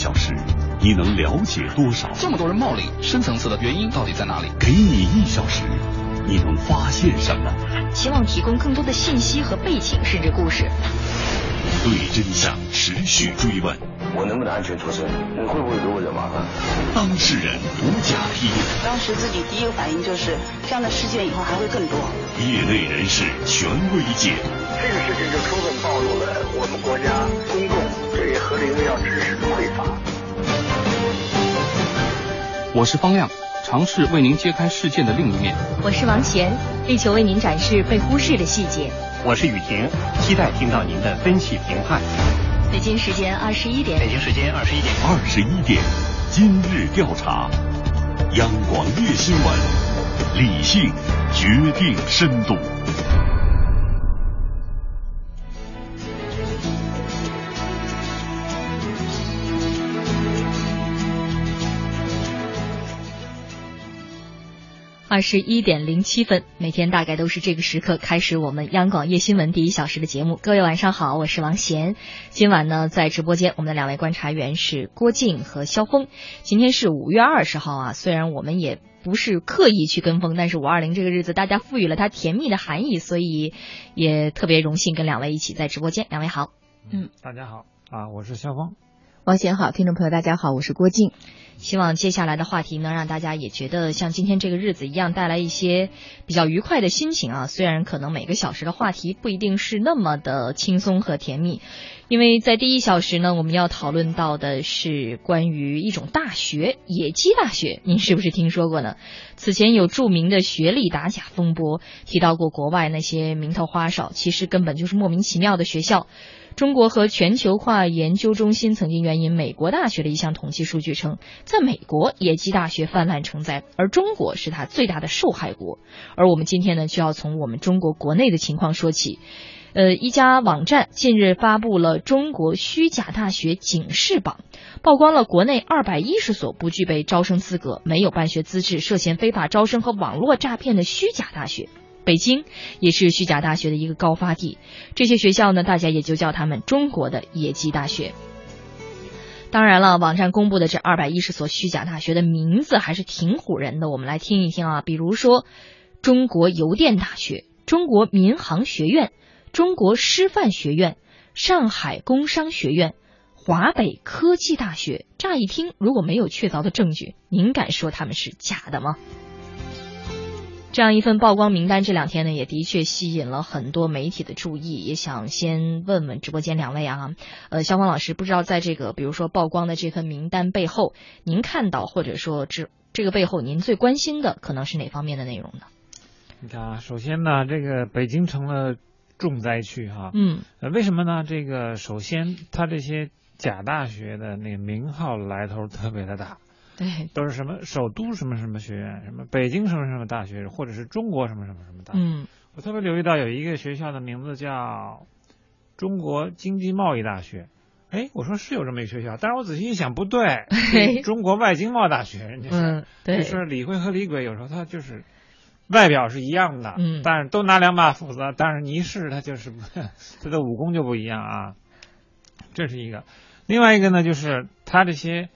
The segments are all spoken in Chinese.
小时，你能了解多少？这么多人冒领，深层次的原因到底在哪里？给你一小时，你能发现什么？希望提供更多的信息和背景，甚至故事。对真相持续追问。我能不能安全脱身？你会不会给我惹麻烦？当事人独家披露。当时自己第一个反应就是，这样的事件以后还会更多。业内人士权威解读。这个事情就充分暴露了我们国家公众对合理用药知识的匮乏。我是方亮，尝试为您揭开事件的另一面。我是王贤，力求为您展示被忽视的细节。我是雨婷，期待听到您的分析评判。北京时间二十一点。北京时间二十一点。二十一点，今日调查，央广夜新闻，理性决定深度。二十一点零七分，每天大概都是这个时刻开始我们央广夜新闻第一小时的节目。各位晚上好，我是王贤。今晚呢，在直播间，我们的两位观察员是郭靖和肖峰。今天是五月二十号啊，虽然我们也不是刻意去跟风，但是五二零这个日子，大家赋予了它甜蜜的含义，所以也特别荣幸跟两位一起在直播间。两位好，嗯，大家好啊，我是肖峰。王贤好，听众朋友大家好，我是郭靖。希望接下来的话题能让大家也觉得像今天这个日子一样，带来一些比较愉快的心情啊。虽然可能每个小时的话题不一定是那么的轻松和甜蜜，因为在第一小时呢，我们要讨论到的是关于一种大学——野鸡大学。您是不是听说过呢？此前有著名的学历打假风波，提到过国外那些名头花哨，其实根本就是莫名其妙的学校。中国和全球化研究中心曾经援引美国大学的一项统计数据称，在美国野鸡大学泛滥成灾，而中国是它最大的受害国。而我们今天呢，就要从我们中国国内的情况说起。呃，一家网站近日发布了中国虚假大学警示榜，曝光了国内二百一十所不具备招生资格、没有办学资质、涉嫌非法招生和网络诈骗的虚假大学。北京也是虚假大学的一个高发地，这些学校呢，大家也就叫他们中国的野鸡大学。当然了，网站公布的这二百一十所虚假大学的名字还是挺唬人的，我们来听一听啊，比如说中国邮电大学、中国民航学院、中国师范学院、上海工商学院、华北科技大学。乍一听，如果没有确凿的证据，您敢说他们是假的吗？这样一份曝光名单，这两天呢也的确吸引了很多媒体的注意。也想先问问直播间两位啊，呃，肖芳老师，不知道在这个比如说曝光的这份名单背后，您看到或者说这这个背后您最关心的可能是哪方面的内容呢？你看啊，首先呢，这个北京成了重灾区哈，嗯，呃，为什么呢？这个首先，它这些假大学的那个名号来头特别的大。对，都是什么首都什么什么学院，什么北京什么什么大学，或者是中国什么什么什么大学。嗯，我特别留意到有一个学校的名字叫中国经济贸易大学。哎，我说是有这么一个学校，但是我仔细一想不对，中国外经贸大学，人家是，对，就是李辉和李鬼有时候他就是外表是一样的，嗯，但是都拿两把斧子，但是你一试他就是 他的武功就不一样啊。这是一个，另外一个呢，就是他这些。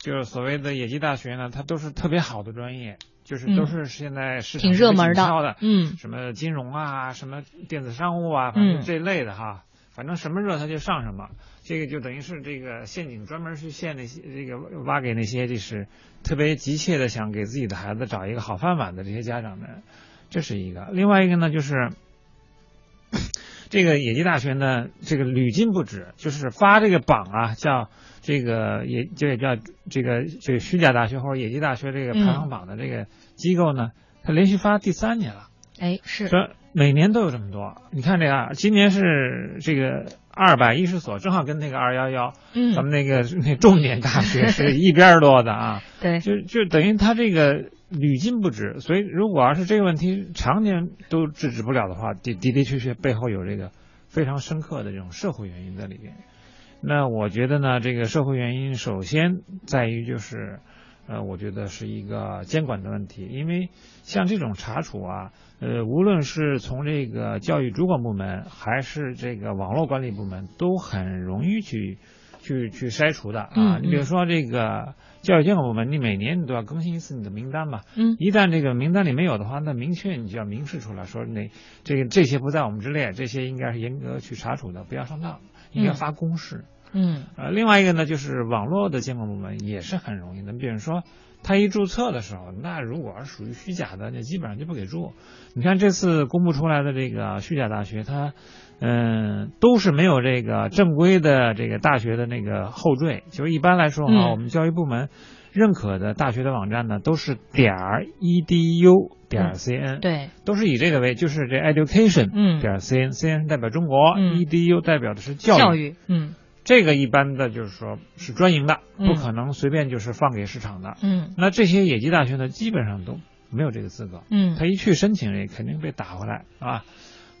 就是所谓的野鸡大学呢，它都是特别好的专业，就是都是现在市场挺热门的，嗯，什么金融啊，什么电子商务啊，反正这类的哈，反正什么热它就上什么，这个就等于是这个陷阱专门去陷那些这个挖给那些就是特别急切的想给自己的孩子找一个好饭碗的这些家长们，这是一个。另外一个呢，就是 这个野鸡大学呢，这个屡禁不止，就是发这个榜啊，叫。这个也就也叫这个这个虚假大学或者野鸡大学这个排行榜的这个机构呢，它连续发第三年了。哎，是说每年都有这么多。你看这个，今年是这个二百一十所，正好跟那个二幺幺，嗯，咱们那个那重点大学是一边多的啊。对，就就等于它这个屡禁不止。所以如果要是这个问题常年都制止不了的话，的的的确确背后有这个非常深刻的这种社会原因在里边。那我觉得呢，这个社会原因首先在于就是，呃，我觉得是一个监管的问题，因为像这种查处啊，呃，无论是从这个教育主管部门还是这个网络管理部门，都很容易去去去筛除的啊。你比如说这个教育监管部门，你每年你都要更新一次你的名单嘛。嗯。一旦这个名单里没有的话，那明确你就要明示出来说，那这个这些不在我们之列，这些应该是严格去查处的，不要上当，应该发公示。嗯。呃，另外一个呢，就是网络的监管部门也是很容易的，比如说。他一注册的时候，那如果是属于虚假的，那基本上就不给注。你看这次公布出来的这个虚假大学，它，嗯，都是没有这个正规的这个大学的那个后缀。就是一般来说哈，我们教育部门认可的大学的网站呢，都是点儿 edu 点 cn，对，都是以这个为，就是这 education 点 cn，cn 代表中国，edu 代表的是教育，嗯。这个一般的就是说是专营的，不可能随便就是放给市场的。嗯，那这些野鸡大学呢，基本上都没有这个资格。嗯，他一去申请，也肯定被打回来啊。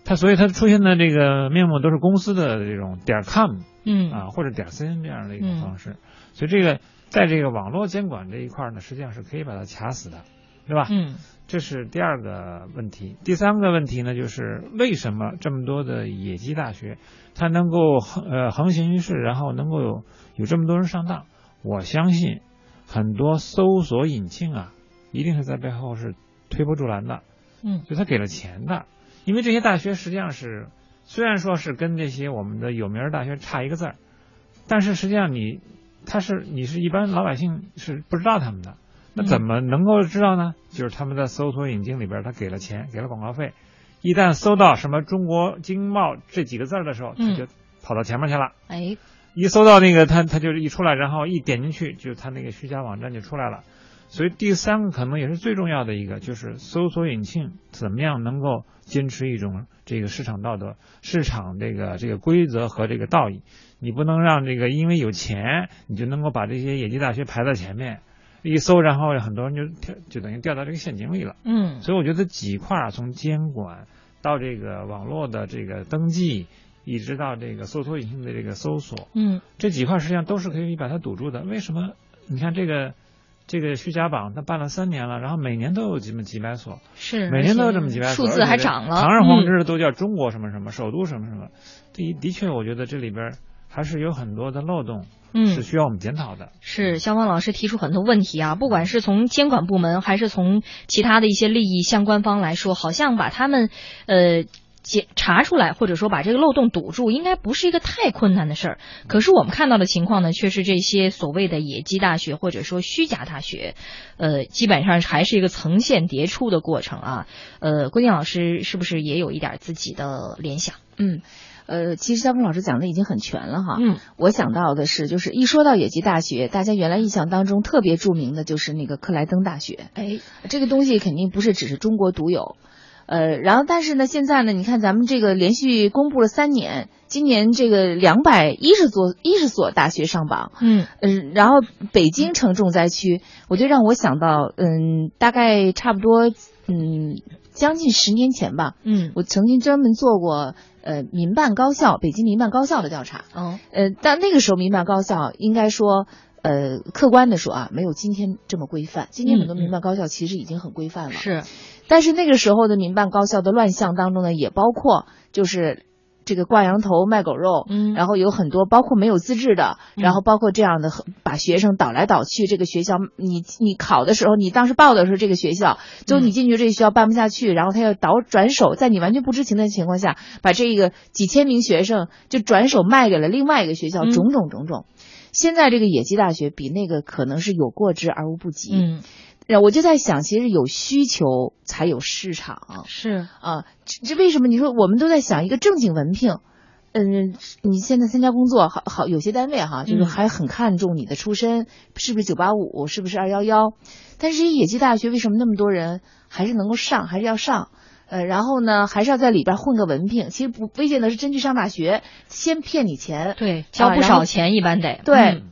他所以他出现的这个面目都是公司的这种点 com，嗯啊或者点 cn 这样的一种方式。所以这个在这个网络监管这一块呢，实际上是可以把它卡死的，对吧？嗯。这是第二个问题，第三个问题呢，就是为什么这么多的野鸡大学，它能够横呃横行于世，然后能够有有这么多人上当？我相信很多搜索引擎啊，一定是在背后是推波助澜的，嗯，就他给了钱的，因为这些大学实际上是虽然说是跟这些我们的有名大学差一个字儿，但是实际上你他是你是一般老百姓是不知道他们的。那怎么能够知道呢？就是他们在搜索引擎里边，他给了钱，给了广告费。一旦搜到什么“中国经贸”这几个字儿的时候，他就跑到前面去了。哎，一搜到那个，他他就一出来，然后一点进去，就他那个虚假网站就出来了。所以第三个可能也是最重要的一个，就是搜索引擎怎么样能够坚持一种这个市场道德、市场这个这个规则和这个道义。你不能让这个因为有钱，你就能够把这些野鸡大学排在前面。一搜，然后很多人就跳，就等于掉到这个陷阱里了。嗯，所以我觉得几块儿，从监管到这个网络的这个登记，一直到这个搜索引擎的这个搜索，嗯，这几块实际上都是可以把它堵住的。为什么？你看这个这个虚假榜，它办了三年了，然后每年都有这么几百所，是每年都有这么几百所，数字还涨了，堂而皇之的都叫中国什么什么首都什么什么。的的确，我觉得这里边还是有很多的漏洞。嗯，是需要我们检讨的。是肖芳老师提出很多问题啊，不管是从监管部门，还是从其他的一些利益相关方来说，好像把他们呃检查出来，或者说把这个漏洞堵住，应该不是一个太困难的事儿。可是我们看到的情况呢，却是这些所谓的野鸡大学或者说虚假大学，呃，基本上还是一个层线叠出的过程啊。呃，郭靖老师是不是也有一点自己的联想？嗯。呃，其实肖峰老师讲的已经很全了哈。嗯，我想到的是，就是一说到野鸡大学，大家原来印象当中特别著名的就是那个克莱登大学。哎，这个东西肯定不是只是中国独有。呃，然后但是呢，现在呢，你看咱们这个连续公布了三年，今年这个两百一十所一十所大学上榜。嗯嗯，然后北京成重灾区，我就让我想到，嗯，大概差不多，嗯，将近十年前吧。嗯，我曾经专门做过。呃，民办高校，北京民办高校的调查，嗯，呃，但那个时候民办高校应该说，呃，客观的说啊，没有今天这么规范。今天很多民办高校其实已经很规范了，是。但是那个时候的民办高校的乱象当中呢，也包括就是。这个挂羊头卖狗肉，嗯，然后有很多包括没有资质的，然后包括这样的把学生倒来倒去，这个学校你你考的时候，你当时报的时候，这个学校就你进去这个学校办不下去，然后他要倒转手，在你完全不知情的情况下，把这个几千名学生就转手卖给了另外一个学校，种种种种。现在这个野鸡大学比那个可能是有过之而无不及，嗯。我就在想，其实有需求才有市场，是啊，这为什么？你说我们都在想一个正经文凭，嗯，你现在参加工作，好好有些单位哈，就是还很看重你的出身，是不是九八五，是不是二幺幺？但是野鸡大学为什么那么多人还是能够上，还是要上？呃，然后呢，还是要在里边混个文凭？其实不，危险的是真去上大学，先骗你钱，对，交不少钱一般得对，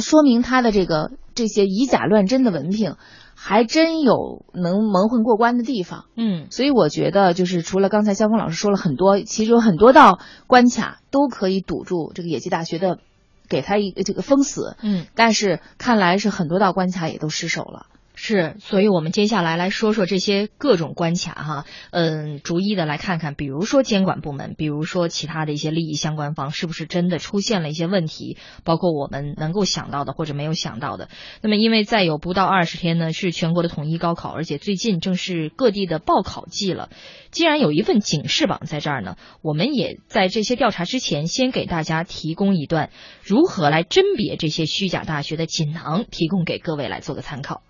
说明他的这个这些以假乱真的文凭。还真有能蒙混过关的地方，嗯，所以我觉得就是除了刚才肖峰老师说了很多，其实有很多道关卡都可以堵住这个野鸡大学的，给他一个这个封死，嗯，但是看来是很多道关卡也都失守了，是，所以我们接下来来说说这些各种关卡哈，嗯，逐一的来看看，比如说监管部门，比如说其他的一些利益相关方，是不是真的出现了一些问题，包括我们能够想到的或者没有想到的。那么，因为再有不到二十天呢，是全国的统一高考，而且最近正是各地的报考季了。既然有一份警示榜在这儿呢，我们也在这些调查之前，先给大家提供一段如何来甄别这些虚假大学的锦囊，提供给各位来做个参考。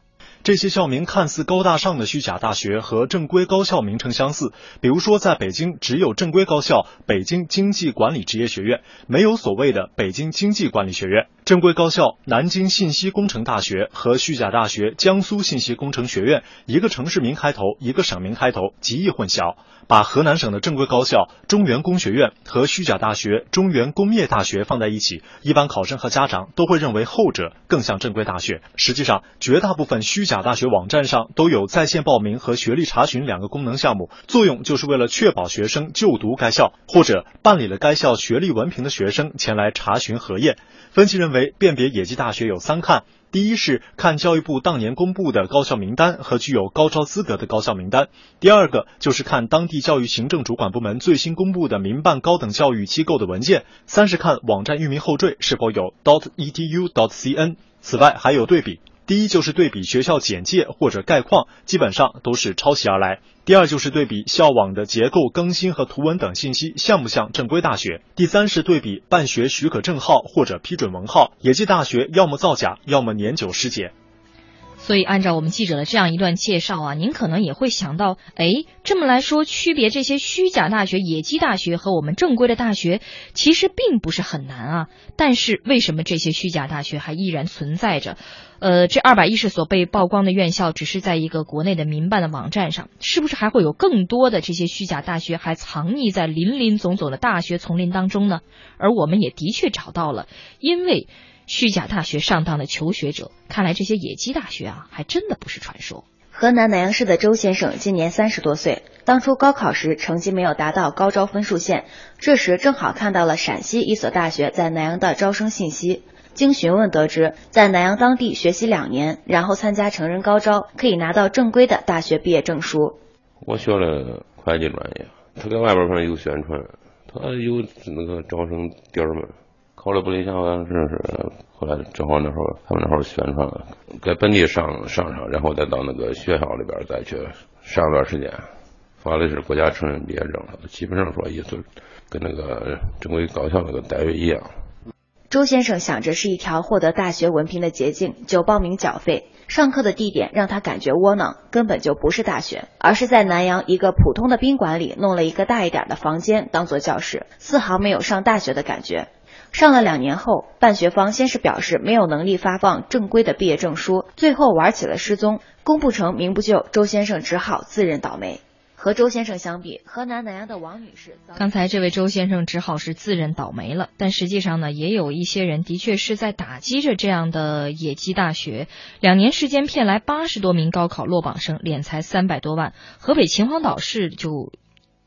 这些校名看似高大上的虚假大学和正规高校名称相似，比如说在北京只有正规高校北京经济管理职业学院，没有所谓的北京经济管理学院；正规高校南京信息工程大学和虚假大学江苏信息工程学院，一个城市名开头，一个省名开头，极易混淆。把河南省的正规高校中原工学院和虚假大学中原工业大学放在一起，一般考生和家长都会认为后者更像正规大学。实际上，绝大部分虚假大学网站上都有在线报名和学历查询两个功能项目，作用就是为了确保学生就读该校或者办理了该校学历文凭的学生前来查询核验。分析认为，辨别野鸡大学有三看。第一是看教育部当年公布的高校名单和具有高招资格的高校名单，第二个就是看当地教育行政主管部门最新公布的民办高等教育机构的文件，三是看网站域名后缀是否有 .dot.edu.dot.cn。此外还有对比。第一就是对比学校简介或者概况，基本上都是抄袭而来。第二就是对比校网的结构更新和图文等信息像不像正规大学。第三是对比办学许可证号或者批准文号，野鸡大学要么造假，要么年久失检。所以，按照我们记者的这样一段介绍啊，您可能也会想到，哎，这么来说，区别这些虚假大学、野鸡大学和我们正规的大学，其实并不是很难啊。但是，为什么这些虚假大学还依然存在着？呃，这二百一十所被曝光的院校，只是在一个国内的民办的网站上，是不是还会有更多的这些虚假大学还藏匿在林林总总的大学丛林当中呢？而我们也的确找到了，因为。虚假大学上当的求学者，看来这些野鸡大学啊，还真的不是传说。河南南阳市的周先生今年三十多岁，当初高考时成绩没有达到高招分数线，这时正好看到了陕西一所大学在南阳的招生信息。经询问得知，在南阳当地学习两年，然后参加成人高招，可以拿到正规的大学毕业证书。我学了会计专业，他在外边反正有宣传，他有那个招生点儿嘛。后来不理想，好像是是，后来正好那时候他们那会儿宣传，在本地上上上，然后再到那个学校里边再去上一段时间，发的是国家成人毕业证，基本上说意思跟那个正规高校那个待遇一样。周先生想着是一条获得大学文凭的捷径，就报名缴费。上课的地点让他感觉窝囊，根本就不是大学，而是在南阳一个普通的宾馆里弄了一个大一点的房间当做教室，丝毫没有上大学的感觉。上了两年后，办学方先是表示没有能力发放正规的毕业证书，最后玩起了失踪，功不成名不就，周先生只好自认倒霉。和周先生相比，河南南阳的王女士，刚才这位周先生只好是自认倒霉了。但实际上呢，也有一些人的确是在打击着这样的野鸡大学，两年时间骗来八十多名高考落榜生，敛财三百多万。河北秦皇岛市就。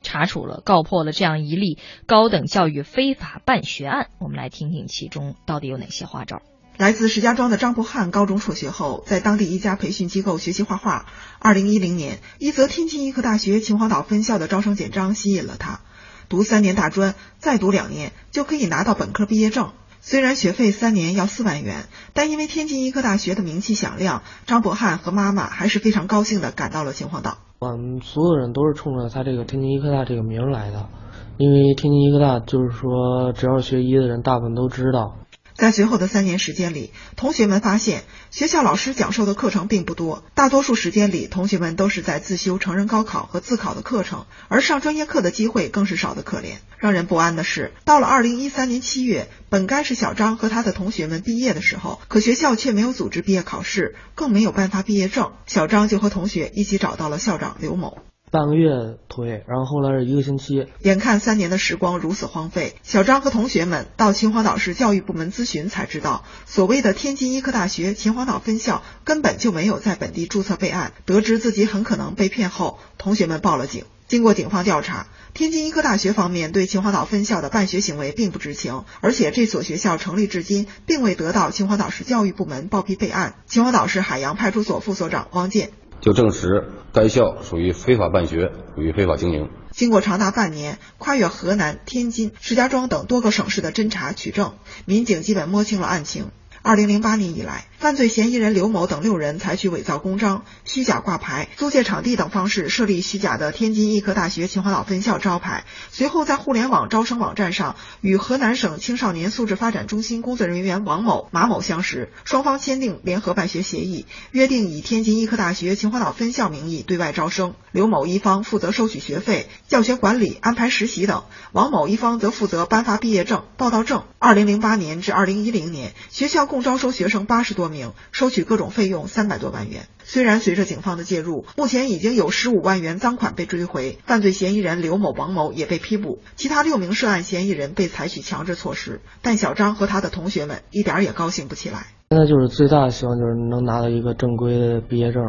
查处了、告破了这样一例高等教育非法办学案，我们来听听其中到底有哪些花招。来自石家庄的张博翰高中辍学后，在当地一家培训机构学习画画。二零一零年，一则天津医科大学秦皇岛分校的招生简章吸引了他，读三年大专，再读两年就可以拿到本科毕业证。虽然学费三年要四万元，但因为天津医科大学的名气响亮，张博翰和妈妈还是非常高兴的赶到了秦皇岛。我们所有人都是冲着他这个天津医科大这个名来的，因为天津医科大就是说，只要学医的人大部分都知道。在随后的三年时间里，同学们发现学校老师讲授的课程并不多，大多数时间里，同学们都是在自修成人高考和自考的课程，而上专业课的机会更是少得可怜。让人不安的是，到了二零一三年七月，本该是小张和他的同学们毕业的时候，可学校却没有组织毕业考试，更没有颁发毕业证，小张就和同学一起找到了校长刘某。半个月推，然后后来是一个星期。眼看三年的时光如此荒废，小张和同学们到秦皇岛市教育部门咨询，才知道所谓的天津医科大学秦皇岛分校根本就没有在本地注册备案。得知自己很可能被骗后，同学们报了警。经过警方调查，天津医科大学方面对秦皇岛分校的办学行为并不知情，而且这所学校成立至今并未得到秦皇岛市教育部门报批备案。秦皇岛市海洋派出所副所长汪建就证实该校属于非法办学，属于非法经营。经过长达半年，跨越河南、天津、石家庄等多个省市的侦查取证，民警基本摸清了案情。二零零八年以来，犯罪嫌疑人刘某等六人采取伪造公章、虚假挂牌、租借场地等方式设立虚假的天津医科大学秦皇岛分校招牌，随后在互联网招生网站上与河南省青少年素质发展中心工作人员王某、马某相识，双方签订联合办学协议，约定以天津医科大学秦皇岛分校名义对外招生。刘某一方负责收取学费、教学管理、安排实习等，王某一方则负责颁发毕业证、报到证。二零零八年至二零一零年，学校共招收学生八十多名，收取各种费用三百多万元。虽然随着警方的介入，目前已经有十五万元赃款被追回，犯罪嫌疑人刘某、王某也被批捕，其他六名涉案嫌疑人被采取强制措施。但小张和他的同学们一点也高兴不起来。现在就是最大的希望就是能拿到一个正规的毕业证，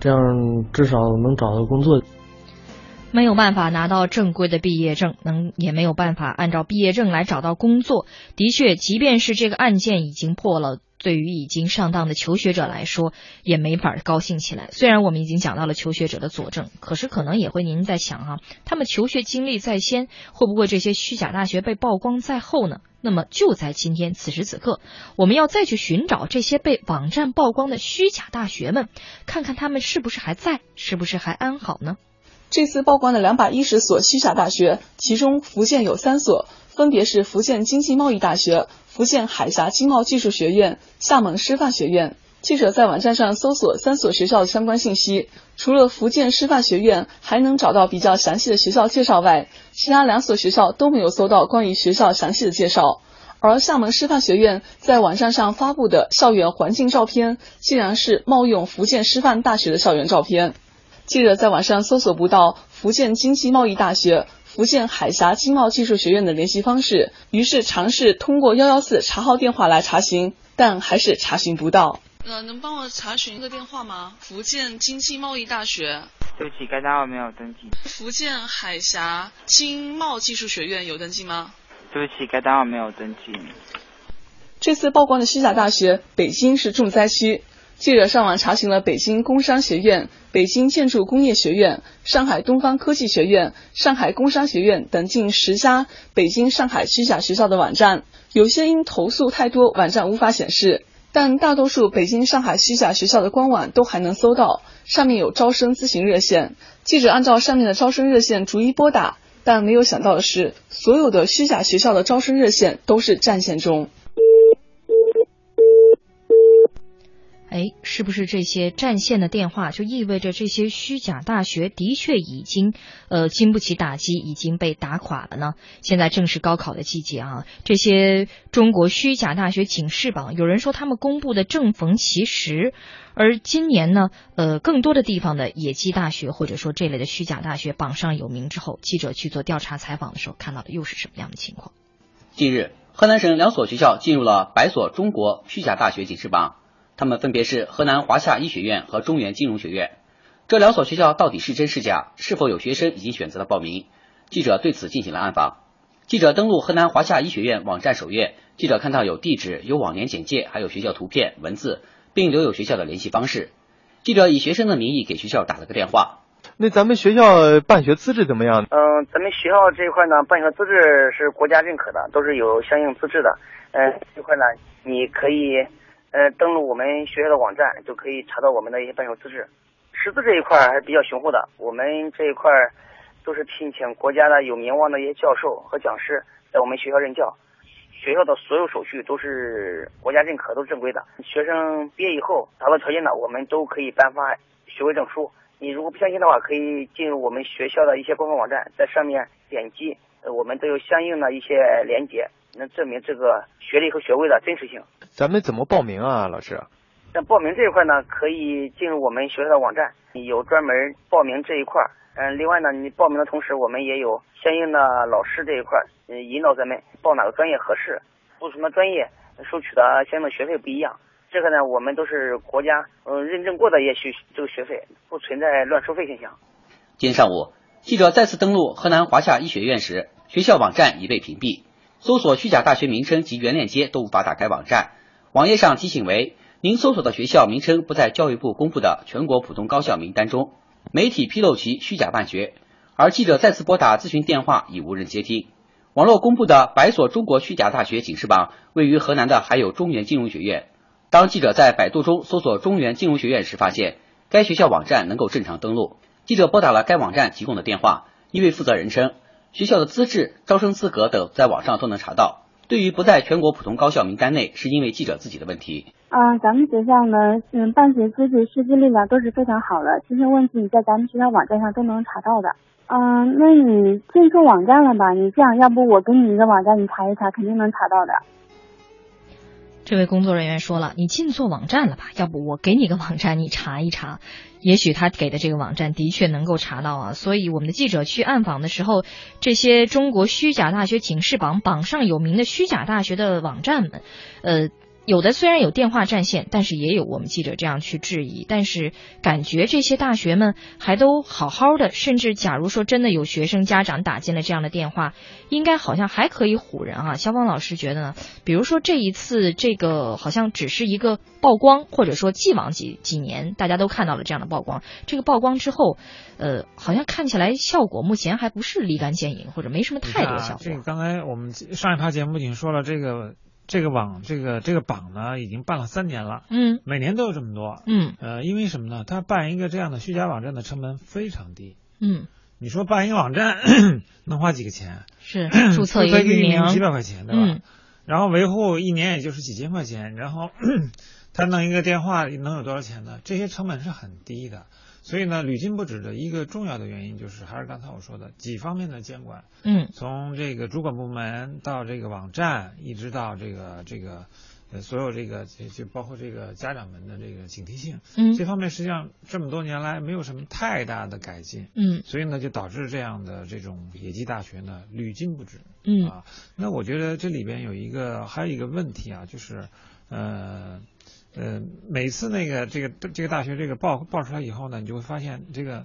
这样至少能找到工作。没有办法拿到正规的毕业证，能也没有办法按照毕业证来找到工作。的确，即便是这个案件已经破了，对于已经上当的求学者来说，也没法高兴起来。虽然我们已经讲到了求学者的佐证，可是可能也会您在想啊，他们求学经历在先，会不会这些虚假大学被曝光在后呢？那么就在今天此时此刻，我们要再去寻找这些被网站曝光的虚假大学们，看看他们是不是还在，是不是还安好呢？这次曝光的两百一十所虚假大学，其中福建有三所，分别是福建经济贸易大学、福建海峡经贸技术学院、厦门师范学院。记者在网站上搜索三所学校的相关信息，除了福建师范学院还能找到比较详细的学校介绍外，其他两所学校都没有搜到关于学校详细的介绍。而厦门师范学院在网站上发布的校园环境照片，竟然是冒用福建师范大学的校园照片。记者在网上搜索不到福建经济贸易大学、福建海峡经贸技术学院的联系方式，于是尝试通过幺幺四查号电话来查询，但还是查询不到。呃，能帮我查询一个电话吗？福建经济贸易大学。对不起，该单位没有登记。福建海峡经贸技术学院有登记吗？对不起，该单位没有登记。这次曝光的虚假大学，北京是重灾区。记者上网查询了北京工商学院、北京建筑工业学院、上海东方科技学院、上海工商学院等近十家北京、上海虚假学校的网站，有些因投诉太多，网站无法显示，但大多数北京、上海虚假学校的官网都还能搜到，上面有招生咨询热线。记者按照上面的招生热线逐一拨打，但没有想到的是，所有的虚假学校的招生热线都是占线中。哎，是不是这些占线的电话就意味着这些虚假大学的确已经呃经不起打击，已经被打垮了呢？现在正是高考的季节啊，这些中国虚假大学警示榜，有人说他们公布的正逢其时，而今年呢，呃，更多的地方的野鸡大学或者说这类的虚假大学榜上有名之后，记者去做调查采访的时候，看到的又是什么样的情况？近日，河南省两所学校进入了百所中国虚假大学警示榜。他们分别是河南华夏医学院和中原金融学院，这两所学校到底是真是假？是否有学生已经选择了报名？记者对此进行了暗访。记者登录河南华夏医学院网站首页，记者看到有地址、有往年简介，还有学校图片、文字，并留有学校的联系方式。记者以学生的名义给学校打了个电话。那咱们学校办学资质怎么样？嗯，咱们学校这一块呢，办学资质是国家认可的，都是有相应资质的。嗯，这块呢，你可以。呃，登录我们学校的网站就可以查到我们的一些办学资质。师资这一块还是比较雄厚的，我们这一块都是聘请国家的有名望的一些教授和讲师在我们学校任教。学校的所有手续都是国家认可，都是正规的。学生毕业以后达到条件的，我们都可以颁发学位证书。你如果不相信的话，可以进入我们学校的一些官方网站，在上面点击，我们都有相应的一些连接。能证明这个学历和学位的真实性。咱们怎么报名啊，老师？那报名这一块呢，可以进入我们学校的网站，有专门报名这一块。嗯，另外呢，你报名的同时，我们也有相应的老师这一块，嗯，引导咱们报哪个专业合适，不什么专业收取的相应的学费不一样。这个呢，我们都是国家嗯认证过的一些学这个学费，不存在乱收费现象。今天上午。记者再次登录河南华夏医学院时，学校网站已被屏蔽，搜索虚假大学名称及原链接都无法打开网站。网页上提醒为：您搜索的学校名称不在教育部公布的全国普通高校名单中，媒体披露其虚假办学。而记者再次拨打咨询电话已无人接听。网络公布的百所中国虚假大学警示榜，位于河南的还有中原金融学院。当记者在百度中搜索中原金融学院时，发现该学校网站能够正常登录。记者拨打了该网站提供的电话，一位负责人称，学校的资质、招生资格等在网上都能查到。对于不在全国普通高校名单内，是因为记者自己的问题。啊，咱们学校呢，嗯，办学资质、师资力量都是非常好的，这些问题你在咱们学校网站上都能查到的。嗯，那你进错网站了吧？你这样，要不我给你一个网站，你查一查，肯定能查到的。这位工作人员说了，你进错网站了吧？要不我给你个网站，你查一查，也许他给的这个网站的确能够查到啊。所以我们的记者去暗访的时候，这些中国虚假大学警示榜榜上有名的虚假大学的网站们，呃。有的虽然有电话占线，但是也有我们记者这样去质疑。但是感觉这些大学们还都好好的，甚至假如说真的有学生家长打进了这样的电话，应该好像还可以唬人啊。肖邦老师觉得呢？比如说这一次这个好像只是一个曝光，或者说既往几几年大家都看到了这样的曝光，这个曝光之后，呃，好像看起来效果目前还不是立竿见影，或者没什么太多效果。这个刚才我们上一趴节目已经说了这个。这个网，这个这个榜呢，已经办了三年了。嗯，每年都有这么多。嗯，呃，因为什么呢？他办一个这样的虚假网站的成本非常低。嗯，你说办一个网站 能花几个钱？是 注册一个域名几百块钱，对吧？然后维护一年也就是几千块钱，然后 他弄一个电话能有多少钱呢？这些成本是很低的。所以呢，屡禁不止的一个重要的原因就是，还是刚才我说的几方面的监管。嗯，从这个主管部门到这个网站，一直到这个这个呃所有这个就就包括这个家长们的这个警惕性。嗯，这方面实际上这么多年来没有什么太大的改进。嗯，所以呢，就导致这样的这种野鸡大学呢屡禁不止。嗯啊，那我觉得这里边有一个还有一个问题啊，就是呃。呃，每次那个这个这个大学这个报报出来以后呢，你就会发现这个，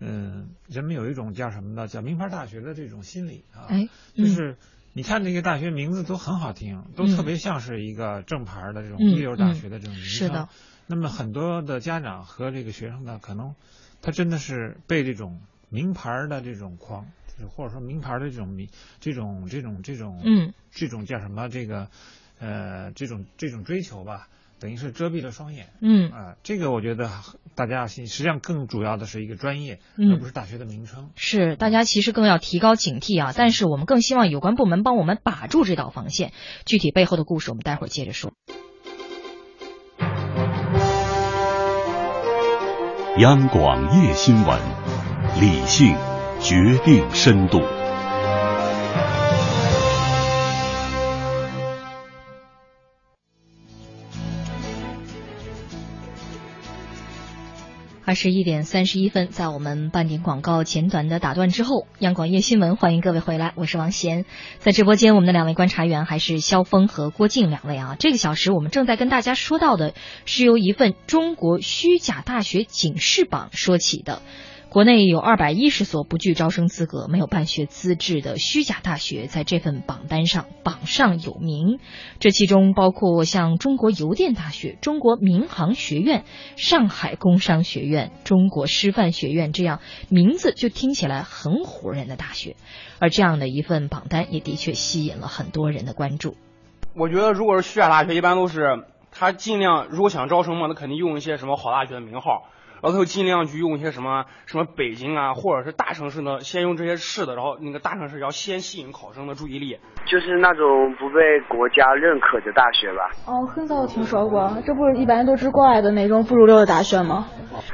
嗯，人们有一种叫什么呢？叫名牌大学的这种心理啊，就是你看这个大学名字都很好听，都特别像是一个正牌的这种一流大学的这种名称。是的。那么很多的家长和这个学生呢，可能他真的是被这种名牌的这种框，或者说名牌的这种名这种这种这种嗯这种叫什么这个呃这种这种追求吧。等于是遮蔽了双眼，嗯啊，这个我觉得大家要信，实际上更主要的是一个专业，嗯而不是大学的名称。是，大家其实更要提高警惕啊！但是我们更希望有关部门帮我们把住这道防线。具体背后的故事，我们待会儿接着说。央广夜新闻，理性决定深度。二十一点三十一分，在我们半点广告简短的打断之后，央广夜新闻欢迎各位回来，我是王贤。在直播间，我们的两位观察员还是肖峰和郭靖两位啊。这个小时我们正在跟大家说到的是由一份中国虚假大学警示榜说起的。国内有二百一十所不具招生资格、没有办学资质的虚假大学，在这份榜单上榜上有名。这其中包括像中国邮电大学、中国民航学院、上海工商学院、中国师范学院这样名字就听起来很唬人的大学。而这样的一份榜单也的确吸引了很多人的关注。我觉得，如果是虚假大学，一般都是他尽量如果想招生嘛，他肯定用一些什么好大学的名号。然后他就尽量去用一些什么什么北京啊，或者是大城市呢，先用这些市的，然后那个大城市要先吸引考生的注意力，就是那种不被国家认可的大学吧。哦，很早听说过，这不是一般都是国外的那种不入流的大学吗？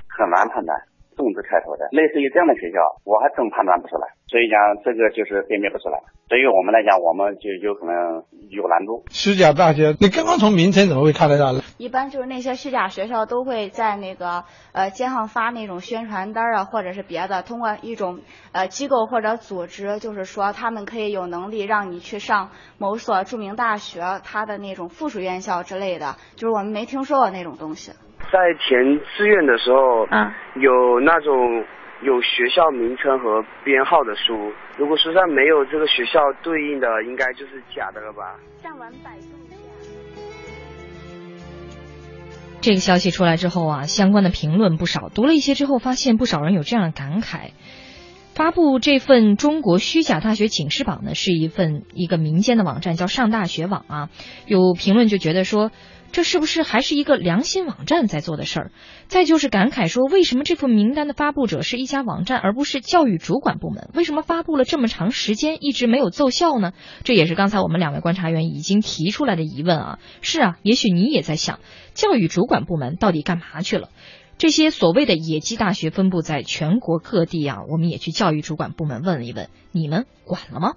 很难判断。粽子开头的，类似于这样的学校，我还真判断不出来。所以讲，这个就是辨别不出来。对于我们来讲，我们就有可能有难度。虚假大学，你刚刚从名称怎么会看得到呢？一般就是那些虚假学校都会在那个呃街上发那种宣传单啊，或者是别的，通过一种呃机构或者组织，就是说他们可以有能力让你去上某所著名大学，它的那种附属院校之类的，就是我们没听说过那种东西。在填志愿的时候，嗯，有那种有学校名称和编号的书。如果书上没有这个学校对应的，应该就是假的了吧？上完百度一下。这个消息出来之后啊，相关的评论不少。读了一些之后，发现不少人有这样的感慨。发布这份中国虚假大学警示榜呢，是一份一个民间的网站，叫上大学网啊。有评论就觉得说，这是不是还是一个良心网站在做的事儿？再就是感慨说，为什么这份名单的发布者是一家网站，而不是教育主管部门？为什么发布了这么长时间一直没有奏效呢？这也是刚才我们两位观察员已经提出来的疑问啊。是啊，也许你也在想，教育主管部门到底干嘛去了？这些所谓的野鸡大学分布在全国各地啊，我们也去教育主管部门问了一问，你们管了吗？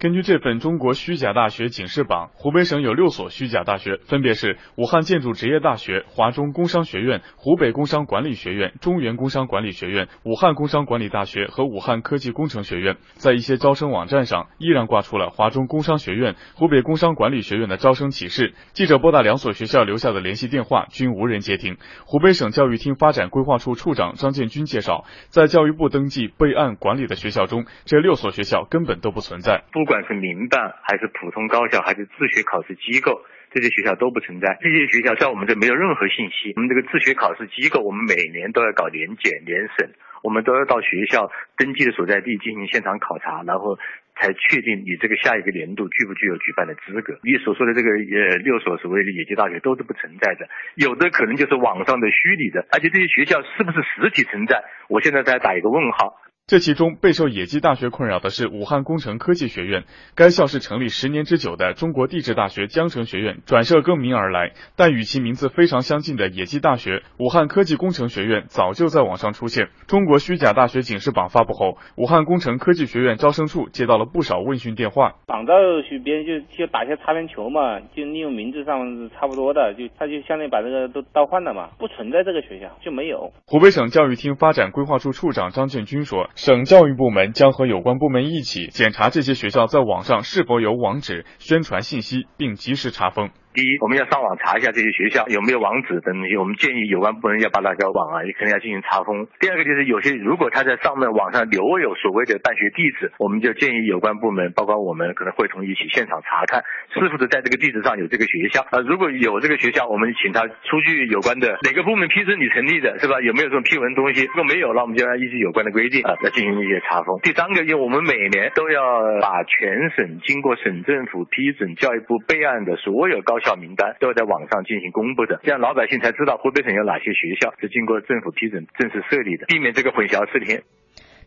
根据这份中国虚假大学警示榜，湖北省有六所虚假大学，分别是武汉建筑职业大学、华中工商学院、湖北工商管理学院、中原工商管理学院、武汉工商管理大学和武汉科技工程学院。在一些招生网站上，依然挂出了华中工商学院、湖北工商管理学院的招生启事。记者拨打两所学校留下的联系电话，均无人接听。湖北省教育厅发展规划处处长张建军介绍，在教育部登记备案管理的学校中，这六所学校根本都不存在。不管是民办还是普通高校，还是自学考试机构，这些学校都不存在。这些学校在我们这没有任何信息。我们这个自学考试机构，我们每年都要搞联检联审，我们都要到学校登记的所在地进行现场考察，然后才确定你这个下一个年度具不具有举办的资格。你所说的这个呃六所所谓的野鸡大学都是不存在的，有的可能就是网上的虚拟的，而且这些学校是不是实体存在，我现在在打一个问号。这其中备受野鸡大学困扰的是武汉工程科技学院，该校是成立十年之久的中国地质大学江城学院转设更名而来，但与其名字非常相近的野鸡大学武汉科技工程学院早就在网上出现。中国虚假大学警示榜发布后，武汉工程科技学院招生处接到了不少问询电话。仿造学别人就就打些擦边球嘛，就利用名字上差不多的，就他就相当于把这个都倒换了嘛，不存在这个学校就没有。湖北省教育厅发展规划处处长张建军说。省教育部门将和有关部门一起检查这些学校在网上是否有网址宣传信息，并及时查封。第一，我们要上网查一下这些学校有没有网址等东西。我们建议有关部门要把那个网啊，也肯定要进行查封。第二个就是有些如果他在上面网上留有所谓的办学地址，我们就建议有关部门，包括我们可能会同一起现场查看是不是在这个地址上有这个学校啊。如果有这个学校，我们请他出具有关的哪个部门批准你成立的，是吧？有没有这种批文东西？如果没有，那我们就要依据有关的规定啊，来进行一些查封。第三个，因为我们每年都要把全省经过省政府批准、教育部备案的所有高校名单都要在网上进行公布的，这样老百姓才知道湖北省有哪些学校是经过政府批准正式设立的，避免这个混淆视听。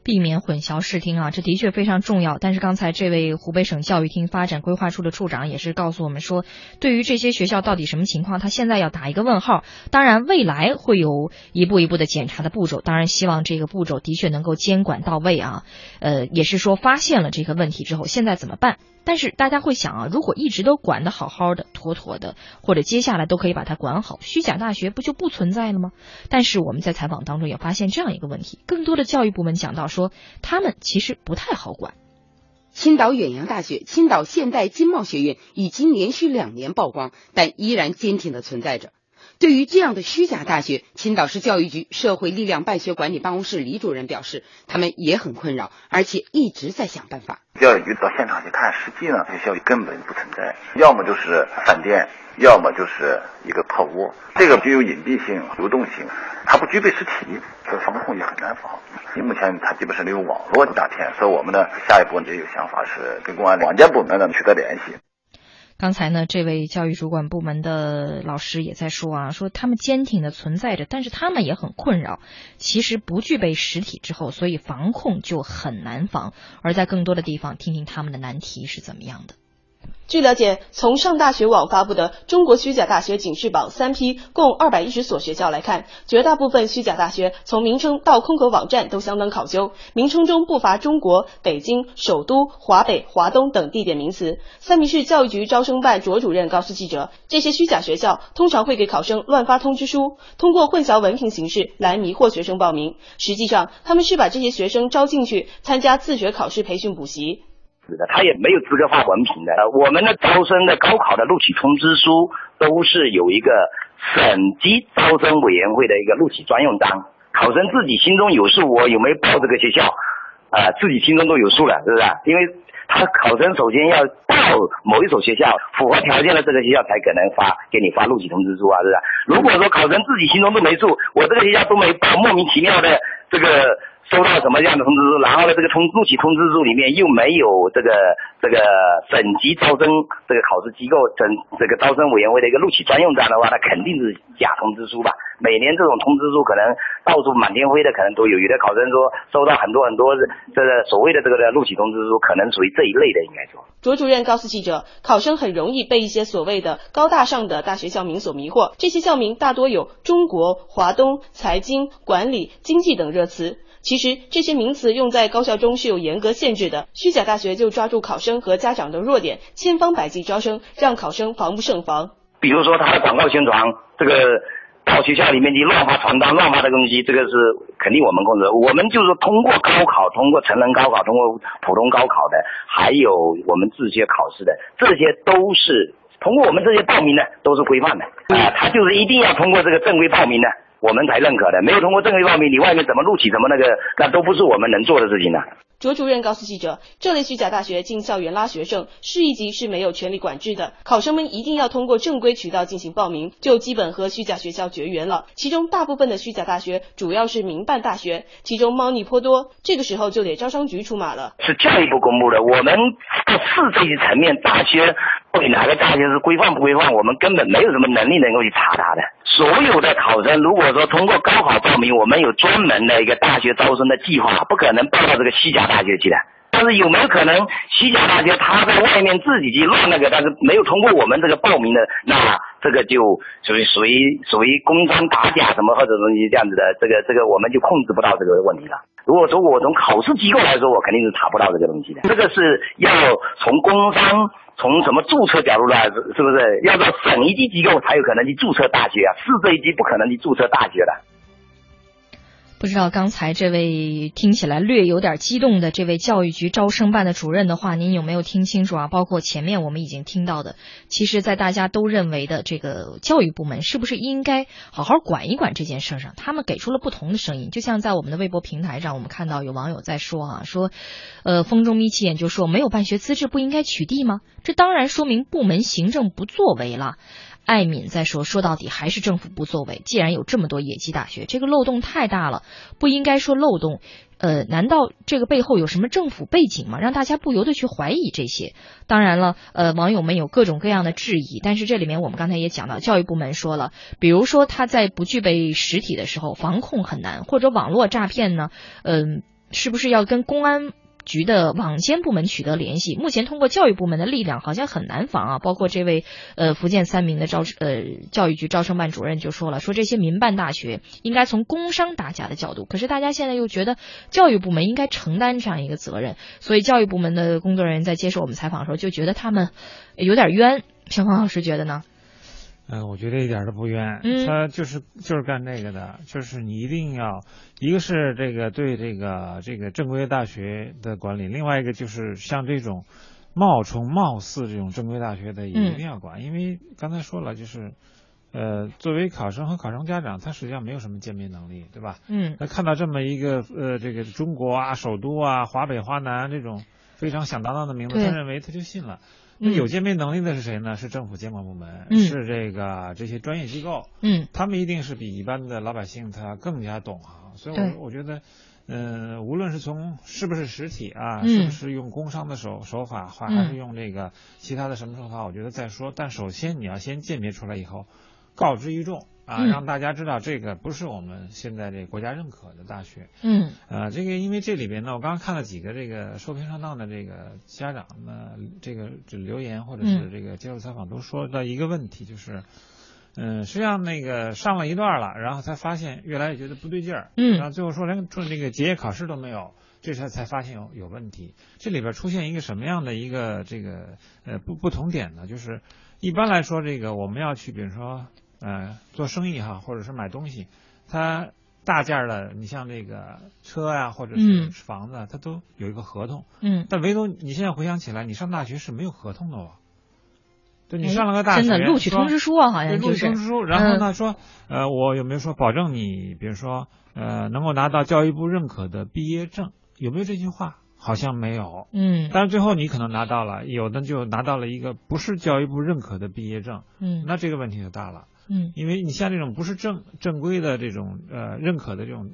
避免混淆视听啊，这的确非常重要。但是刚才这位湖北省教育厅发展规划处的处长也是告诉我们说，对于这些学校到底什么情况，他现在要打一个问号。当然，未来会有一步一步的检查的步骤。当然，希望这个步骤的确能够监管到位啊。呃，也是说发现了这个问题之后，现在怎么办？但是大家会想啊，如果一直都管得好好的、妥妥的，或者接下来都可以把它管好，虚假大学不就不存在了吗？但是我们在采访当中也发现这样一个问题，更多的教育部门讲到说，他们其实不太好管。青岛远洋大学、青岛现代经贸学院已经连续两年曝光，但依然坚挺的存在着。对于这样的虚假大学，青岛市教育局社会力量办学管理办公室李主任表示，他们也很困扰，而且一直在想办法。教育局到现场去看，实际上学校根本不存在，要么就是饭店，要么就是一个破窝，这个具有隐蔽性、流动性，它不具备实体，所以防控也很难防。目前它基本上利用网络诈骗，所以我们呢下一步也有想法是跟公安网监部门呢取得联系。刚才呢，这位教育主管部门的老师也在说啊，说他们坚挺的存在着，但是他们也很困扰。其实不具备实体之后，所以防控就很难防。而在更多的地方，听听他们的难题是怎么样的。据了解，从上大学网发布的《中国虚假大学警示榜》三批共二百一十所学校来看，绝大部分虚假大学从名称到空格网站都相当考究，名称中不乏中国、北京、首都、华北、华东等地点名词。三明市教育局招生办卓主任告诉记者，这些虚假学校通常会给考生乱发通知书，通过混淆文凭形式来迷惑学生报名。实际上，他们是把这些学生招进去参加自学考试培训补习。是的，他也没有资格发文凭的。我们的招生的高考的录取通知书都是有一个省级招生委员会的一个录取专用章，考生自己心中有数，我有没有报这个学校啊，自己心中都有数了，是不是？因为他考生首先要报某一所学校，符合条件的这个学校才可能发给你发录取通知书啊，是不是？如果说考生自己心中都没数，我这个学校都没报，莫名其妙的这个。收到什么样的通知书？然后呢，这个通录取通知书里面又没有这个这个省级招生这个考试机构整这个招生委员会的一个录取专用章的话，那肯定是假通知书吧？每年这种通知书可能到处满天飞的，可能都有。有的考生说收到很多很多这个所谓的这个录取通知书，可能属于这一类的，应该说。卓主任告诉记者，考生很容易被一些所谓的高大上的大学校名所迷惑，这些校名大多有中国、华东、财经、管理、经济等热词。其实这些名词用在高校中是有严格限制的，虚假大学就抓住考生和家长的弱点，千方百计招生，让考生防不胜防。比如说他的广告宣传，这个到学校里面去乱发传单、乱发的东西，这个是肯定我们控制。我们就是通过高考、通过成人高考、通过普通高考的，还有我们自学考试的，这些都是通过我们这些报名的，都是规范的啊。他就是一定要通过这个正规报名的。我们才认可的，没有通过正规报名，你外面怎么录取，怎么那个，那都不是我们能做的事情呢。卓主任告诉记者，这类虚假大学进校园拉学生，市一级是没有权利管制的，考生们一定要通过正规渠道进行报名，就基本和虚假学校绝缘了。其中大部分的虚假大学主要是民办大学，其中猫腻颇多，这个时候就得招商局出马了。是教育部公布的，我们在市这一层面，大学。到底哪个大学是规范不规范？我们根本没有什么能力能够去查他的。所有的考生，如果说通过高考报名，我们有专门的一个大学招生的计划，不可能报到这个西甲大学去的。但是有没有可能西甲大学他在外面自己去乱那个，但是没有通过我们这个报名的，那这个就属于属于属于公章打假什么或者东西这样子的，这个这个我们就控制不到这个问题了。如果说我从考试机构来说，我肯定是查不到这个东西的。这个是要从工商。从什么注册角度来，是不是要到省一级机构才有可能去注册大学啊？市这一级不可能去注册大学的。不知道刚才这位听起来略有点激动的这位教育局招生办的主任的话，您有没有听清楚啊？包括前面我们已经听到的，其实，在大家都认为的这个教育部门是不是应该好好管一管这件事上，他们给出了不同的声音。就像在我们的微博平台上，我们看到有网友在说啊，说，呃，风中眯起眼就说没有办学资质不应该取缔吗？这当然说明部门行政不作为了。艾敏在说，说到底还是政府不作为。既然有这么多野鸡大学，这个漏洞太大了，不应该说漏洞。呃，难道这个背后有什么政府背景吗？让大家不由得去怀疑这些。当然了，呃，网友们有各种各样的质疑，但是这里面我们刚才也讲到，教育部门说了，比如说他在不具备实体的时候，防控很难，或者网络诈骗呢，嗯，是不是要跟公安？局的网监部门取得联系，目前通过教育部门的力量好像很难防啊。包括这位呃福建三明的招呃教育局招生办主任就说了，说这些民办大学应该从工商打假的角度，可是大家现在又觉得教育部门应该承担这样一个责任，所以教育部门的工作人员在接受我们采访的时候就觉得他们有点冤。小黄老师觉得呢？嗯，我觉得一点都不冤，他就是就是干这个的，就是你一定要，一个是这个对这个这个正规大学的管理，另外一个就是像这种冒充貌似这种正规大学的也一定要管，因为刚才说了，就是呃，作为考生和考生家长，他实际上没有什么鉴别能力，对吧？嗯，那看到这么一个呃这个中国啊、首都啊、华北华南这种非常响当当的名字，他认为他就信了。那有鉴别能力的是谁呢？是政府监管部门，是这个这些专业机构。嗯，他们一定是比一般的老百姓他更加懂行。所以，我我觉得，嗯，无论是从是不是实体啊，是不是用工商的手手法，还还是用这个其他的什么手法，我觉得再说。但首先你要先鉴别出来以后，告知于众。啊，让大家知道这个不是我们现在这国家认可的大学。嗯，呃，这个因为这里边呢，我刚刚看了几个这个受骗上当的这个家长呢，这个这留言或者是这个接受采访都说到一个问题，就是，嗯，实际上那个上了一段了，然后才发现越来越觉得不对劲儿。嗯，然后最后说连做这个结业考试都没有，这才才发现有有问题。这里边出现一个什么样的一个这个呃不不同点呢？就是一般来说，这个我们要去，比如说。呃，做生意哈，或者是买东西，它大件的，你像这个车啊，或者是房子，它都有一个合同。嗯。但唯独你现在回想起来，你上大学是没有合同的哦。对你上了个大学，真的录取通知书啊，好像录取通知书，然后呢说，呃，我有没有说保证你，比如说，呃，能够拿到教育部认可的毕业证？有没有这句话？好像没有。嗯。但是最后你可能拿到了，有的就拿到了一个不是教育部认可的毕业证。嗯。那这个问题就大了。嗯。因为你像这种不是正正规的这种呃认可的这种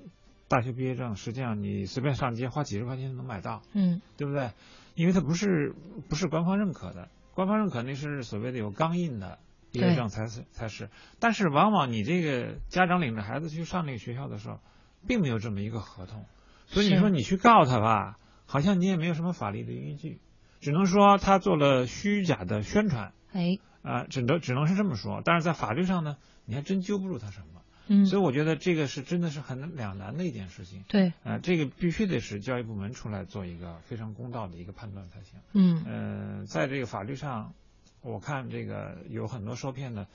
大学毕业证，实际上你随便上街花几十块钱就能买到。嗯。对不对？因为它不是不是官方认可的。官方认可那是所谓的有钢印的毕业证才是才是，但是往往你这个家长领着孩子去上那个学校的时候，并没有这么一个合同，所以你说你去告他吧，好像你也没有什么法律的依据，只能说他做了虚假的宣传，哎，啊，只能只能是这么说，但是在法律上呢，你还真揪不住他什么。嗯，所以我觉得这个是真的是很两难的一件事情。对，呃，这个必须得是教育部门出来做一个非常公道的一个判断才行。嗯，呃，在这个法律上，我看这个有很多受骗的。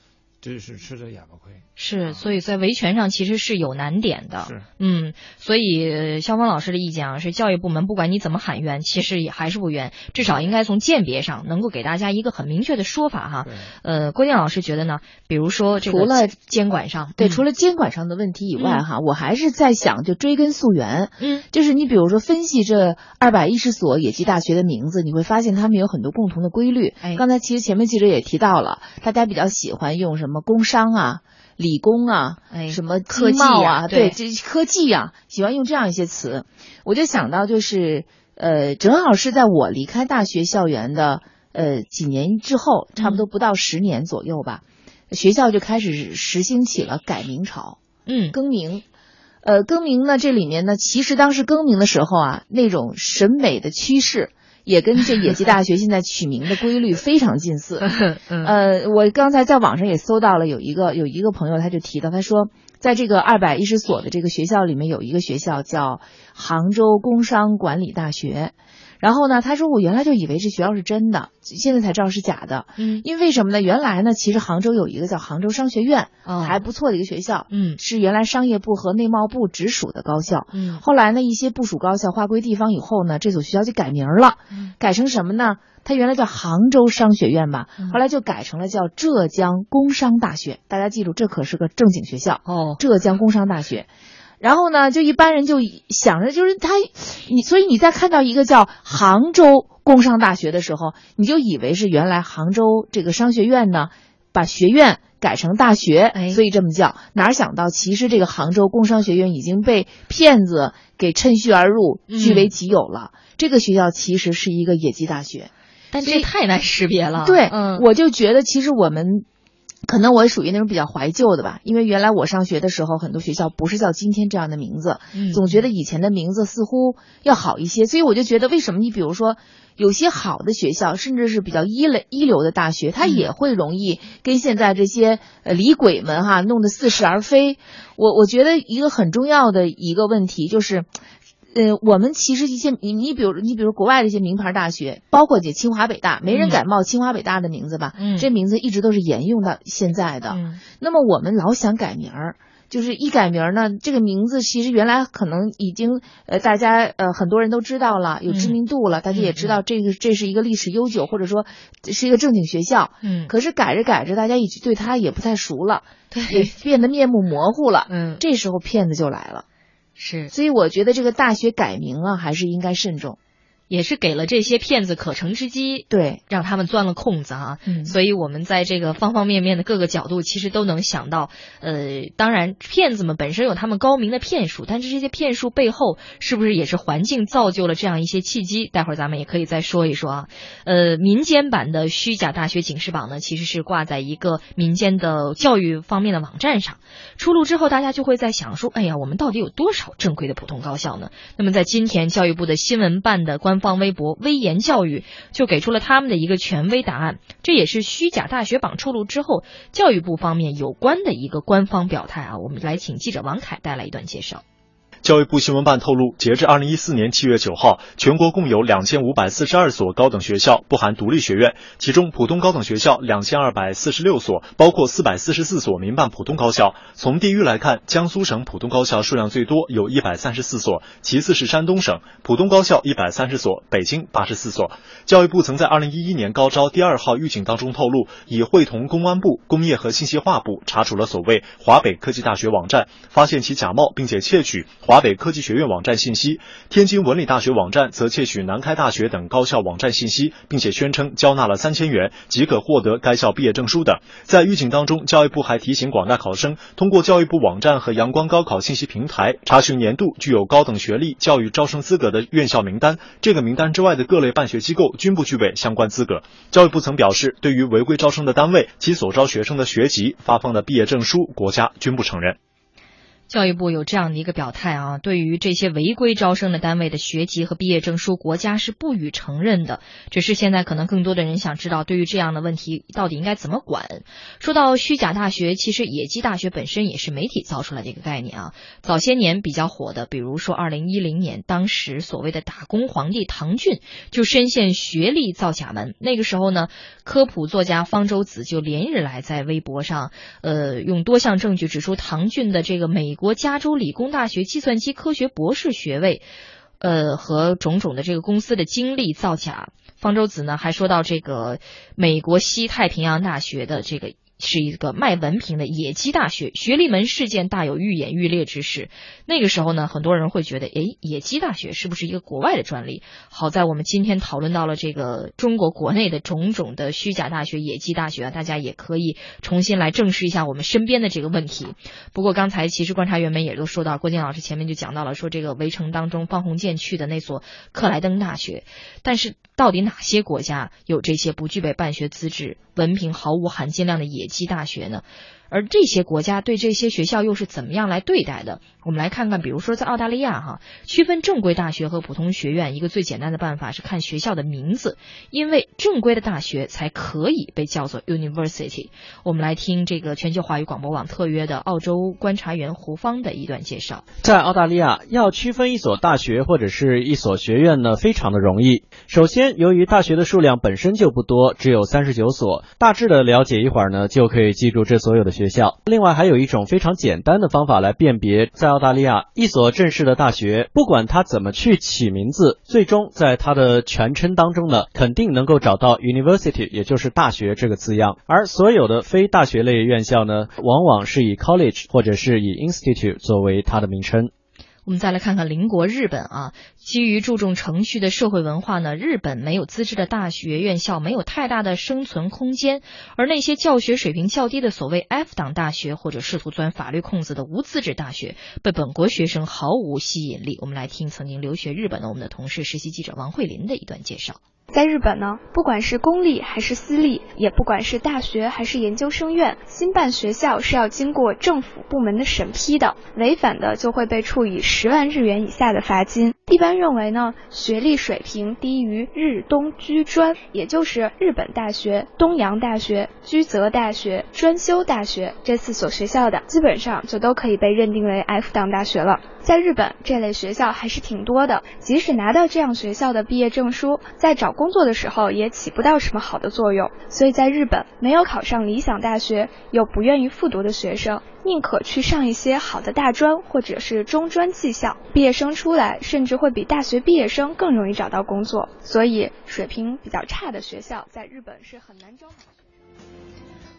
这是吃着哑巴亏，是，所以在维权上其实是有难点的，是，嗯，所以肖峰老师的意见啊，是教育部门不管你怎么喊冤，其实也还是不冤，至少应该从鉴别上能够给大家一个很明确的说法哈。呃，郭建老师觉得呢，比如说这个除了监管上，对，除了监管上的问题以外哈，我还是在想就追根溯源，嗯，就是你比如说分析这二百一十所野鸡大学的名字，你会发现他们有很多共同的规律。哎，刚才其实前面记者也提到了，大家比较喜欢用什么工商啊。理工啊，哎，什么科技啊，对，这科技啊，喜欢用这样一些词，我就想到就是，呃，正好是在我离开大学校园的呃几年之后，差不多不到十年左右吧，学校就开始实行起了改名潮，嗯，更名，呃，更名呢，这里面呢，其实当时更名的时候啊，那种审美的趋势。也跟这野鸡大学现在取名的规律非常近似。呃，我刚才在网上也搜到了，有一个有一个朋友他就提到，他说，在这个二百一十所的这个学校里面，有一个学校叫杭州工商管理大学。然后呢，他说我原来就以为这学校是真的，现在才知道是假的。嗯，因为为什么呢？原来呢，其实杭州有一个叫杭州商学院，哦，还不错的一个学校。嗯，是原来商业部和内贸部直属的高校。嗯，后来呢，一些部属高校划归地方以后呢，这所学校就改名了。嗯，改成什么呢？它原来叫杭州商学院吧，嗯、后来就改成了叫浙江工商大学。大家记住，这可是个正经学校哦，浙江工商大学。然后呢，就一般人就想着，就是他，你所以你在看到一个叫杭州工商大学的时候，你就以为是原来杭州这个商学院呢，把学院改成大学，所以这么叫。哪想到其实这个杭州工商学院已经被骗子给趁虚而入，据为己有了。这个学校其实是一个野鸡大学，但这太难识别了。对，嗯，我就觉得其实我们。可能我属于那种比较怀旧的吧，因为原来我上学的时候，很多学校不是叫今天这样的名字，嗯，总觉得以前的名字似乎要好一些，所以我就觉得为什么你比如说有些好的学校，甚至是比较一类一流的大学，它也会容易跟现在这些呃李鬼们哈弄得似是而非。我我觉得一个很重要的一个问题就是。呃，我们其实一些你你比如你比如国外的一些名牌大学，包括这清华北大，没人敢冒清华北大的名字吧？嗯，这名字一直都是沿用到现在的。嗯，那么我们老想改名儿，就是一改名儿呢，这个名字其实原来可能已经呃大家呃很多人都知道了，有知名度了，大家也知道这个这是一个历史悠久或者说是一个正经学校。嗯，可是改着改着，大家已经对它也不太熟了，对，也变得面目模糊了。嗯，这时候骗子就来了。是，所以我觉得这个大学改名啊，还是应该慎重，也是给了这些骗子可乘之机，对，让他们钻了空子啊。嗯，所以我们在这个方方面面的各个角度，其实都能想到，呃，当然骗子们本身有他们高明的骗术，但是这些骗术背后是不是也是环境造就了这样一些契机？待会儿咱们也可以再说一说啊。呃，民间版的虚假大学警示榜呢，其实是挂在一个民间的教育方面的网站上。出炉之后，大家就会在想说，哎呀，我们到底有多少正规的普通高校呢？那么在今天，教育部的新闻办的官方微博“微言教育”就给出了他们的一个权威答案，这也是虚假大学榜出炉之后，教育部方面有关的一个官方表态啊。我们来请记者王凯带来一段介绍。教育部新闻办透露，截至二零一四年七月九号，全国共有两千五百四十二所高等学校（不含独立学院），其中普通高等学校两千二百四十六所，包括四百四十四所民办普通高校。从地域来看，江苏省普通高校数量最多，有一百三十四所，其次是山东省，普通高校一百三十所，北京八十四所。教育部曾在二零一一年高招第二号预警当中透露，已会同公安部、工业和信息化部查处了所谓华北科技大学网站，发现其假冒并且窃取华华北科技学院网站信息。天津文理大学网站则窃取南开大学等高校网站信息，并且宣称交纳了三千元即可获得该校毕业证书等。在预警当中，教育部还提醒广大考生，通过教育部网站和阳光高考信息平台查询年度具有高等学历教育招生资格的院校名单。这个名单之外的各类办学机构均不具备相关资格。教育部曾表示，对于违规招生的单位，其所招学生的学籍、发放的毕业证书，国家均不承认。教育部有这样的一个表态啊，对于这些违规招生的单位的学籍和毕业证书，国家是不予承认的。只是现在可能更多的人想知道，对于这样的问题到底应该怎么管？说到虚假大学，其实野鸡大学本身也是媒体造出来的一个概念啊。早些年比较火的，比如说二零一零年，当时所谓的打工皇帝唐骏就深陷学历造假门。那个时候呢，科普作家方舟子就连日来在微博上，呃，用多项证据指出唐骏的这个美。美国加州理工大学计算机科学博士学位，呃，和种种的这个公司的经历造假。方舟子呢还说到这个美国西太平洋大学的这个。是一个卖文凭的野鸡大学，学历门事件大有愈演愈烈之势。那个时候呢，很多人会觉得，诶，野鸡大学是不是一个国外的专利？好在我们今天讨论到了这个中国国内的种种的虚假大学、野鸡大学啊，大家也可以重新来正视一下我们身边的这个问题。不过刚才其实观察员们也都说到，郭靖老师前面就讲到了，说这个围城当中方鸿渐去的那所克莱登大学，但是到底哪些国家有这些不具备办学资质、文凭毫无含金量的野？鸡大学呢？而这些国家对这些学校又是怎么样来对待的？我们来看看，比如说在澳大利亚哈，区分正规大学和普通学院，一个最简单的办法是看学校的名字，因为正规的大学才可以被叫做 university。我们来听这个全球华语广播网特约的澳洲观察员胡芳的一段介绍。在澳大利亚，要区分一所大学或者是一所学院呢，非常的容易。首先，由于大学的数量本身就不多，只有三十九所，大致的了解一会儿呢，就可以记住这所有的。学学校，另外还有一种非常简单的方法来辨别，在澳大利亚一所正式的大学，不管它怎么去起名字，最终在它的全称当中呢，肯定能够找到 university，也就是大学这个字样。而所有的非大学类院校呢，往往是以 college 或者是以 institute 作为它的名称。我们再来看看邻国日本啊，基于注重程序的社会文化呢，日本没有资质的大学院校没有太大的生存空间，而那些教学水平较低的所谓 F 档大学或者试图钻法律空子的无资质大学，被本国学生毫无吸引力。我们来听曾经留学日本的我们的同事实习记者王慧琳的一段介绍。在日本呢，不管是公立还是私立，也不管是大学还是研究生院，新办学校是要经过政府部门的审批的，违反的就会被处以十万日元以下的罚金。一般认为呢，学历水平低于日东居专，也就是日本大学、东洋大学、居泽大学、专修大学这四所学校的，基本上就都可以被认定为 F 档大学了。在日本，这类学校还是挺多的。即使拿到这样学校的毕业证书，在找工作的时候也起不到什么好的作用。所以在日本，没有考上理想大学又不愿意复读的学生，宁可去上一些好的大专或者是中专技校。毕业生出来，甚至会比大学毕业生更容易找到工作。所以，水平比较差的学校在日本是很难招。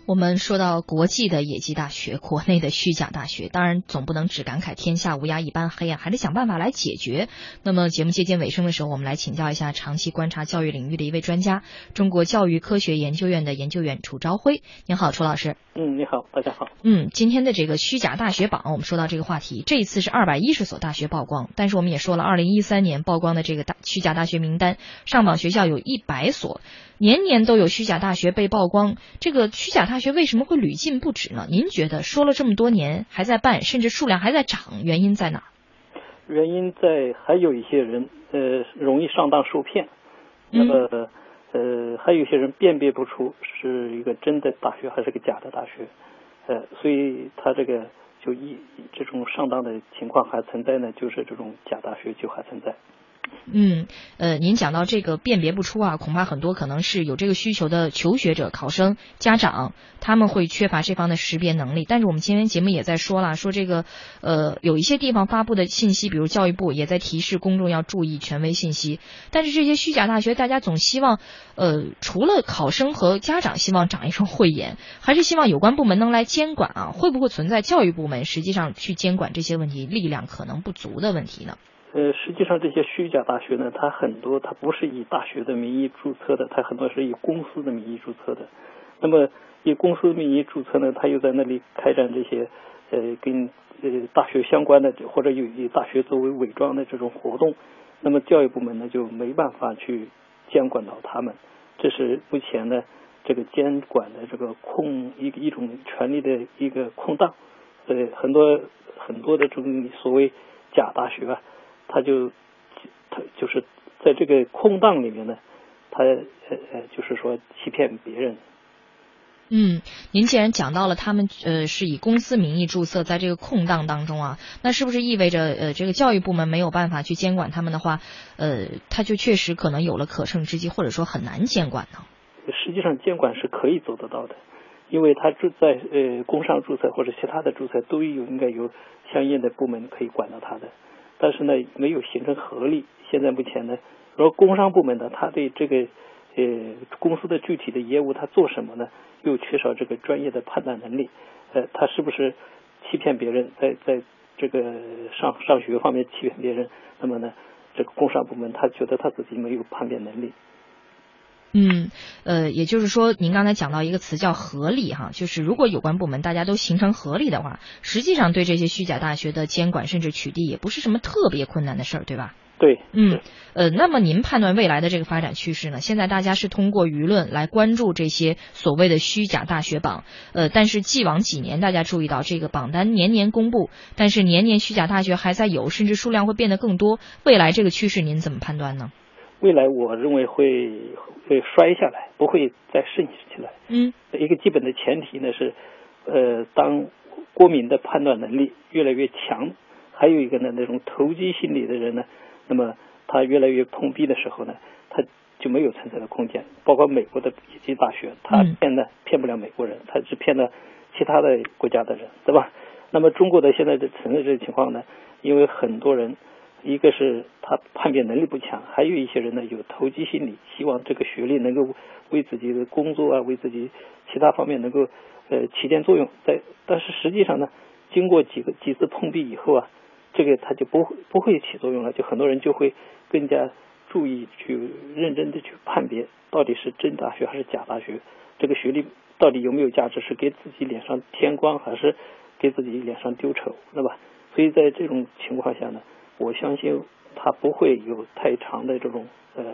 我们说到国际的野鸡大学，国内的虚假大学，当然总不能只感慨天下乌鸦一般黑啊，还得想办法来解决。那么节目接近尾声的时候，我们来请教一下长期观察教育领域的一位专家，中国教育科学研究院的研究员楚朝辉。您好，楚老师。嗯，你好，大家好。嗯，今天的这个虚假大学榜，我们说到这个话题，这一次是二百一十所大学曝光，但是我们也说了，二零一三年曝光的这个大虚假大学名单，上榜学校有一百所。年年都有虚假大学被曝光，这个虚假大学为什么会屡禁不止呢？您觉得说了这么多年还在办，甚至数量还在涨，原因在哪？原因在还有一些人呃容易上当受骗，那么呃还有一些人辨别不出是一个真的大学还是个假的大学，呃所以他这个就一这种上当的情况还存在呢，就是这种假大学就还存在。嗯，呃，您讲到这个辨别不出啊，恐怕很多可能是有这个需求的求学者、考生、家长，他们会缺乏这方的识别能力。但是我们今天节目也在说了，说这个呃，有一些地方发布的信息，比如教育部也在提示公众要注意权威信息。但是这些虚假大学，大家总希望，呃，除了考生和家长希望长一双慧眼，还是希望有关部门能来监管啊？会不会存在教育部门实际上去监管这些问题力量可能不足的问题呢？呃，实际上这些虚假大学呢，它很多它不是以大学的名义注册的，它很多是以公司的名义注册的。那么以公司的名义注册呢，它又在那里开展这些呃跟呃大学相关的或者有以大学作为伪装的这种活动。那么教育部门呢就没办法去监管到他们，这是目前呢这个监管的这个空一一种权利的一个空档。呃，很多很多的这种所谓假大学啊。他就他就是在这个空档里面呢，他呃呃就是说欺骗别人。嗯，您既然讲到了他们呃是以公司名义注册，在这个空档当中啊，那是不是意味着呃这个教育部门没有办法去监管他们的话，呃他就确实可能有了可乘之机，或者说很难监管呢？实际上监管是可以做得到的，因为他注在呃工商注册或者其他的注册都有应该有相应的部门可以管到他的。但是呢，没有形成合力。现在目前呢，如果工商部门呢，他对这个呃公司的具体的业务，他做什么呢？又缺少这个专业的判断能力。呃，他是不是欺骗别人，在在这个上上学方面欺骗别人？那么呢，这个工商部门他觉得他自己没有判别能力。嗯，呃，也就是说，您刚才讲到一个词叫合理哈，就是如果有关部门大家都形成合力的话，实际上对这些虚假大学的监管甚至取缔也不是什么特别困难的事儿，对吧？对，嗯，呃，那么您判断未来的这个发展趋势呢？现在大家是通过舆论来关注这些所谓的虚假大学榜，呃，但是既往几年大家注意到这个榜单年年公布，但是年年虚假大学还在有，甚至数量会变得更多。未来这个趋势您怎么判断呢？未来我认为会会摔下来，不会再盛起来。嗯，一个基本的前提呢是，呃，当国民的判断能力越来越强，还有一个呢，那种投机心理的人呢，那么他越来越碰壁的时候呢，他就没有存在的空间。包括美国的一些大学，他骗的骗不了美国人，他只骗了其他的国家的人，对吧？那么中国的现在的存在这个情况呢，因为很多人。一个是他判别能力不强，还有一些人呢有投机心理，希望这个学历能够为自己的工作啊，为自己其他方面能够呃起点作用。在但是实际上呢，经过几个几次碰壁以后啊，这个他就不会不会起作用了，就很多人就会更加注意去认真的去判别到底是真大学还是假大学，这个学历到底有没有价值，是给自己脸上添光还是给自己脸上丢丑，对吧？所以在这种情况下呢。我相信它不会有太长的这种呃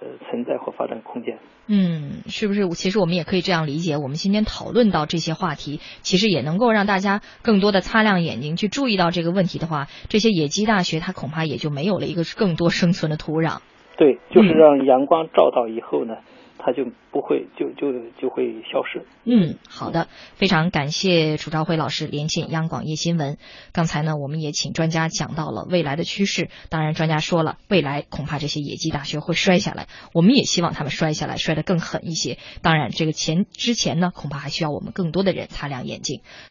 呃存在和发展空间。嗯，是不是？其实我们也可以这样理解，我们今天讨论到这些话题，其实也能够让大家更多的擦亮眼睛，去注意到这个问题的话，这些野鸡大学它恐怕也就没有了一个更多生存的土壤。对，就是让阳光照到以后呢。它就不会就就就会消失。嗯，好的，非常感谢楚朝辉老师连线央广夜新闻。刚才呢，我们也请专家讲到了未来的趋势。当然，专家说了，未来恐怕这些野鸡大学会摔下来。我们也希望他们摔下来，摔得更狠一些。当然，这个前之前呢，恐怕还需要我们更多的人擦亮眼睛。